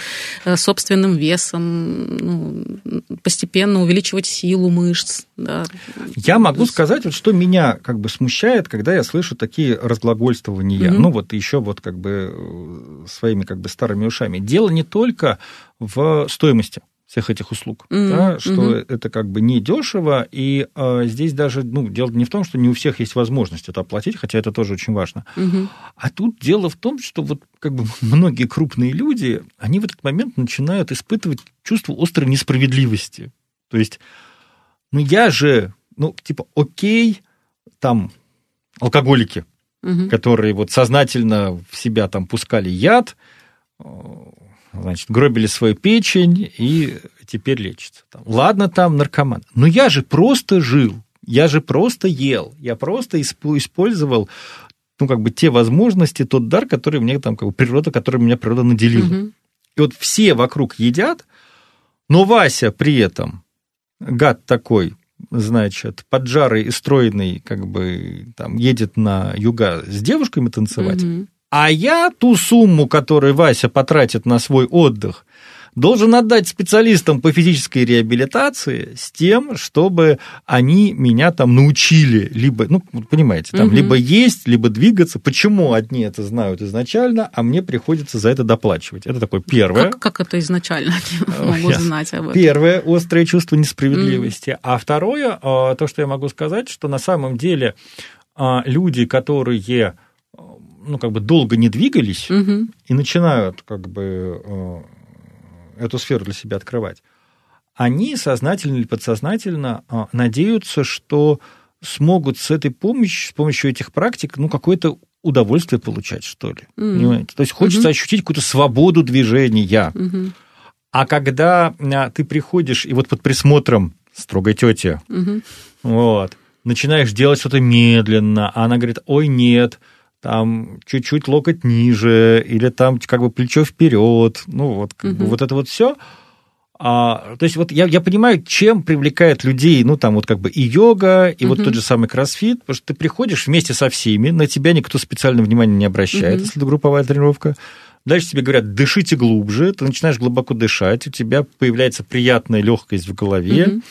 э, собственным весом, ну, постепенно увеличивать силу мышц. Да. Я могу сказать, вот, что меня как бы смущает, когда я слышу такие разглагольствования. Mm-hmm. Ну, вот еще вот как бы э, своими как бы старыми ушами. Дело не только в стоимости всех этих услуг, mm-hmm. да, что mm-hmm. это как бы не дешево, и э, здесь даже ну, дело не в том, что не у всех есть возможность это оплатить, хотя это тоже очень важно. Mm-hmm. А тут дело в том, что вот как бы многие крупные люди, они в этот момент начинают испытывать чувство острой несправедливости. То есть, ну я же, ну типа, окей, там алкоголики, mm-hmm. которые вот сознательно в себя там пускали яд, значит, гробили свою печень и теперь лечится. Там. Ладно, там наркоман. Но я же просто жил, я же просто ел, я просто использовал ну, как бы те возможности, тот дар, который мне там, как бы природа, который меня природа наделила. Угу. И вот все вокруг едят, но Вася при этом, гад такой, значит, поджарый и стройный, как бы там едет на юга с девушками танцевать, угу. А я ту сумму, которую Вася потратит на свой отдых, должен отдать специалистам по физической реабилитации с тем, чтобы они меня там научили, либо, ну, понимаете, там, угу. либо есть, либо двигаться. Почему одни это знают изначально, а мне приходится за это доплачивать? Это такое первое. Как, как это изначально могу знать об этом? Первое, острое чувство несправедливости. А второе, а, то, что я могу сказать, что на самом деле а, люди, которые ну, как бы долго не двигались угу. и начинают как бы э, эту сферу для себя открывать, они сознательно или подсознательно э, надеются, что смогут с этой помощью, с помощью этих практик, ну, какое-то удовольствие получать, что ли. Mm. Понимаете? То есть хочется mm ощутить какую-то свободу движения. mm А когда э, ты приходишь и вот под присмотром строгой тети, mm вот, начинаешь делать что-то медленно, а она говорит, ой, нет, там чуть-чуть локоть ниже, или там как бы плечо вперед, ну вот, как угу. бы вот это вот все. А, то есть вот я, я понимаю, чем привлекает людей, ну там вот как бы и йога, и угу. вот тот же самый кроссфит, потому что ты приходишь вместе со всеми, на тебя никто специально внимания не обращает, угу. если это групповая тренировка. Дальше тебе говорят, дышите глубже, ты начинаешь глубоко дышать, у тебя появляется приятная легкость в голове, угу.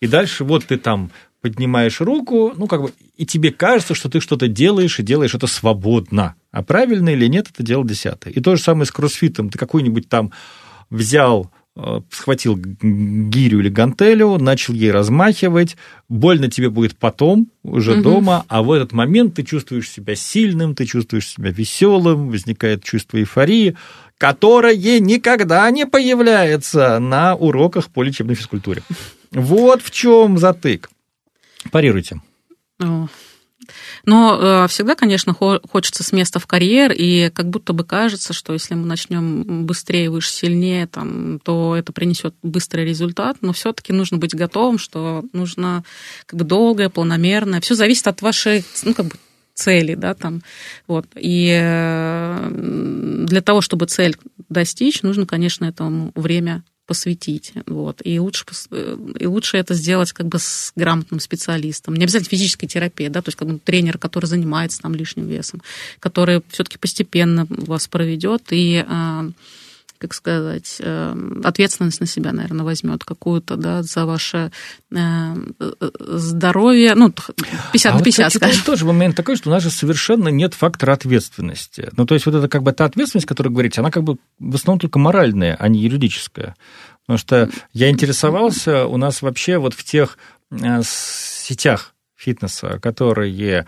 и дальше вот ты там поднимаешь руку, ну, как бы, и тебе кажется, что ты что-то делаешь, и делаешь это свободно. А правильно или нет, это дело десятое. И то же самое с кроссфитом. Ты какой-нибудь там взял, э, схватил гирю или гантелю, начал ей размахивать, больно тебе будет потом, уже угу. дома, а в этот момент ты чувствуешь себя сильным, ты чувствуешь себя веселым, возникает чувство эйфории, которое никогда не появляется на уроках по лечебной физкультуре. Вот в чем затык. Парируйте. Но э, всегда, конечно, хочется с места в карьер, и как будто бы кажется, что если мы начнем быстрее, выше, сильнее, там, то это принесет быстрый результат. Но все-таки нужно быть готовым, что нужно как бы долгое, планомерное. Все зависит от вашей, ну, как бы цели, да, там, вот. И э, для того, чтобы цель достичь, нужно, конечно, этому время посвятить. Вот. И, лучше, и лучше это сделать как бы с грамотным специалистом. Не обязательно физической терапии, да, то есть как бы тренер, который занимается там лишним весом, который все-таки постепенно вас проведет и а, как сказать, э, ответственность на себя, наверное, возьмет какую-то, да, за ваше э, здоровье, ну, 50 а на 50, вот, скажем. тоже момент такой, что у нас же совершенно нет фактора ответственности. Ну, то есть вот это как бы та ответственность, о которой говорите, она как бы в основном только моральная, а не юридическая. Потому что я интересовался, у нас вообще вот в тех э, сетях фитнеса, которые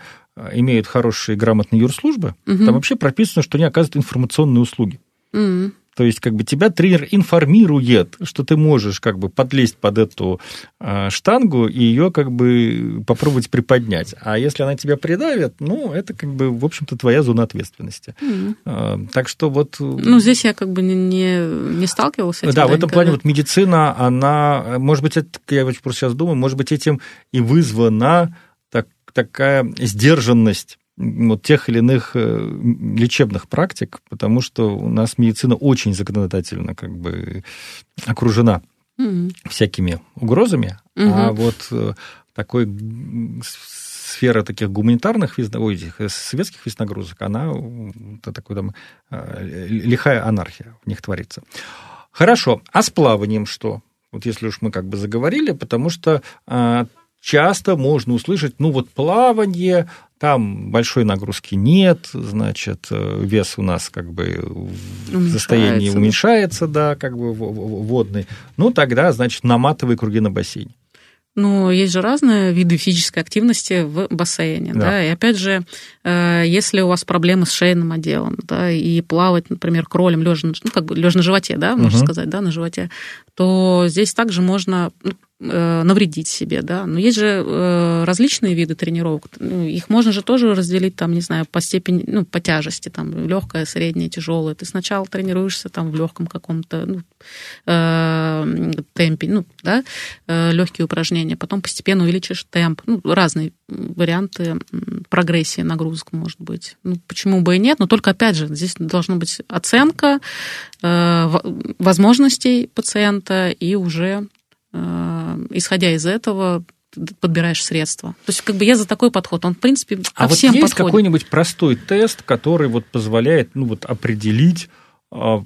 имеют хорошие грамотные юрслужбы, угу. там вообще прописано, что они оказывают информационные услуги. Mm-hmm. То есть, как бы тебя тренер информирует, что ты можешь как бы подлезть под эту э, штангу и ее как бы попробовать приподнять. А если она тебя придавит, ну, это как бы, в общем-то, твоя зона ответственности. Mm-hmm. Э, так что вот... Ну, здесь я как бы не, не сталкивался с этим. Да, в этом плане вот медицина, она, может быть, это, я просто сейчас думаю, может быть, этим и вызвана так, такая сдержанность вот тех или иных э, лечебных практик, потому что у нас медицина очень законодательно как бы окружена mm всякими угрозами, mm а вот э, такой сфера таких гуманитарных ой, э, светских виз нагрузок, она это такой там лихая анархия в них творится. Хорошо, а с плаванием что? Вот если уж мы как бы заговорили, потому что часто можно услышать, ну вот плавание, там большой нагрузки нет, значит, э, вес у нас как бы в состоянии уменьшается, да, как бы водный. Ну, тогда, значит, наматывай круги на бассейне. Ну, есть же разные виды физической активности в бассейне, да. да, и опять же, э, если у вас проблемы с шейным отделом, да, и плавать, например, кролем лежа, ну, как бы лежа на животе, да, можно угу. сказать, да, на животе, то здесь также можно ну, навредить себе, да. Но есть же э, различные виды тренировок. Ну, их можно же тоже разделить, там, не знаю, по степени, ну, по тяжести, там, легкая, средняя, тяжелая. Ты сначала тренируешься там в легком каком-то ну, э, темпе, ну, да, легкие упражнения, потом постепенно увеличишь темп. Ну, разные варианты прогрессии нагрузок, может быть. Ну, почему бы и нет, но только, опять же, здесь должна быть оценка возможностей пациента и уже Э, исходя из этого, подбираешь средства. То есть, как бы я за такой подход. Он, в принципе, ко а всем вот есть подходит. какой-нибудь простой тест, который вот позволяет ну, вот определить, а,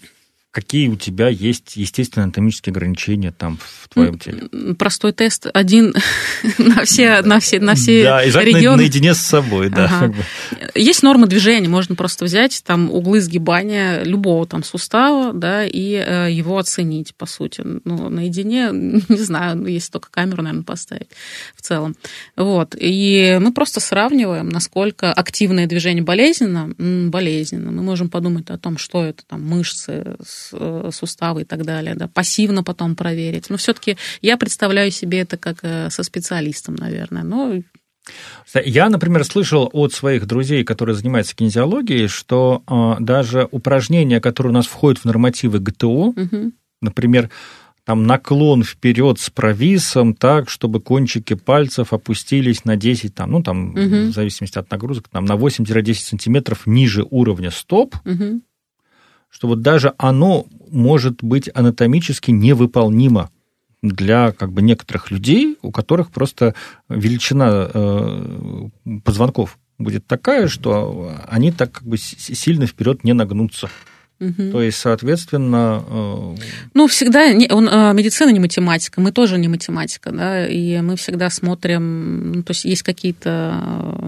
какие у тебя есть естественные анатомические ограничения там в твоем теле? Простой тест один на все, на все, на все да, регионы. наедине с собой, да. Ага. Есть нормы движения, можно просто взять там углы сгибания любого там сустава, да, и э, его оценить, по сути. Ну, наедине, не знаю, ну, если только камеру, наверное, поставить в целом. Вот. И мы просто сравниваем, насколько активное движение болезненно, болезненно. Мы можем подумать о том, что это там мышцы, суставы и так далее, да, пассивно потом проверить. Но все-таки я представляю себе это как э, со специалистом, наверное. Но я, например, слышал от своих друзей, которые занимаются кинезиологией, что э, даже упражнения, которые у нас входят в нормативы ГТО, угу. например, там наклон вперед с провисом так, чтобы кончики пальцев опустились на 10, там, ну, там, угу. в зависимости от нагрузок, там, на 8-10 сантиметров ниже уровня стоп, угу что вот даже оно может быть анатомически невыполнимо для как бы некоторых людей, у которых просто величина э, позвонков будет такая, что они так как бы сильно вперед не нагнутся. Угу. То есть, соответственно... Э... Ну, всегда... Не, он, э, медицина не математика, мы тоже не математика, да, и мы всегда смотрим... Ну, то есть, есть какие-то,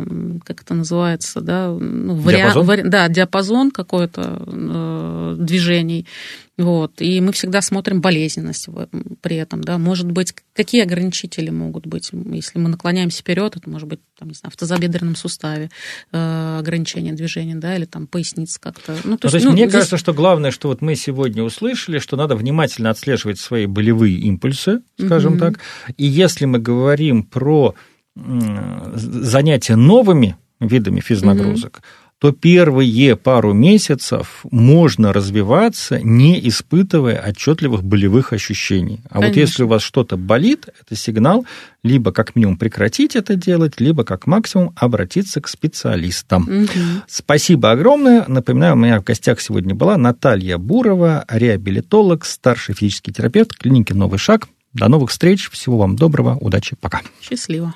э, как это называется, да, ну, вариант... Диапазон? Вари, да, диапазон какой-то э, движений, вот. И мы всегда смотрим болезненность при этом. Да? Может быть, какие ограничители могут быть? Если мы наклоняемся вперед, это может быть там, не знаю, в тазобедренном суставе э, ограничение движения, да, или там поясница как-то. Ну, то, ну, есть, то есть ну, мне здесь... кажется, что главное, что вот мы сегодня услышали, что надо внимательно отслеживать свои болевые импульсы, скажем угу. так. И если мы говорим про занятия новыми видами физнагрузок, угу то первые пару месяцев можно развиваться, не испытывая отчетливых болевых ощущений. А Конечно. вот если у вас что-то болит, это сигнал либо как минимум прекратить это делать, либо как максимум обратиться к специалистам. Угу. Спасибо огромное. Напоминаю, у меня в гостях сегодня была Наталья Бурова, реабилитолог, старший физический терапевт клиники «Новый шаг». До новых встреч. Всего вам доброго. Удачи. Пока. Счастливо.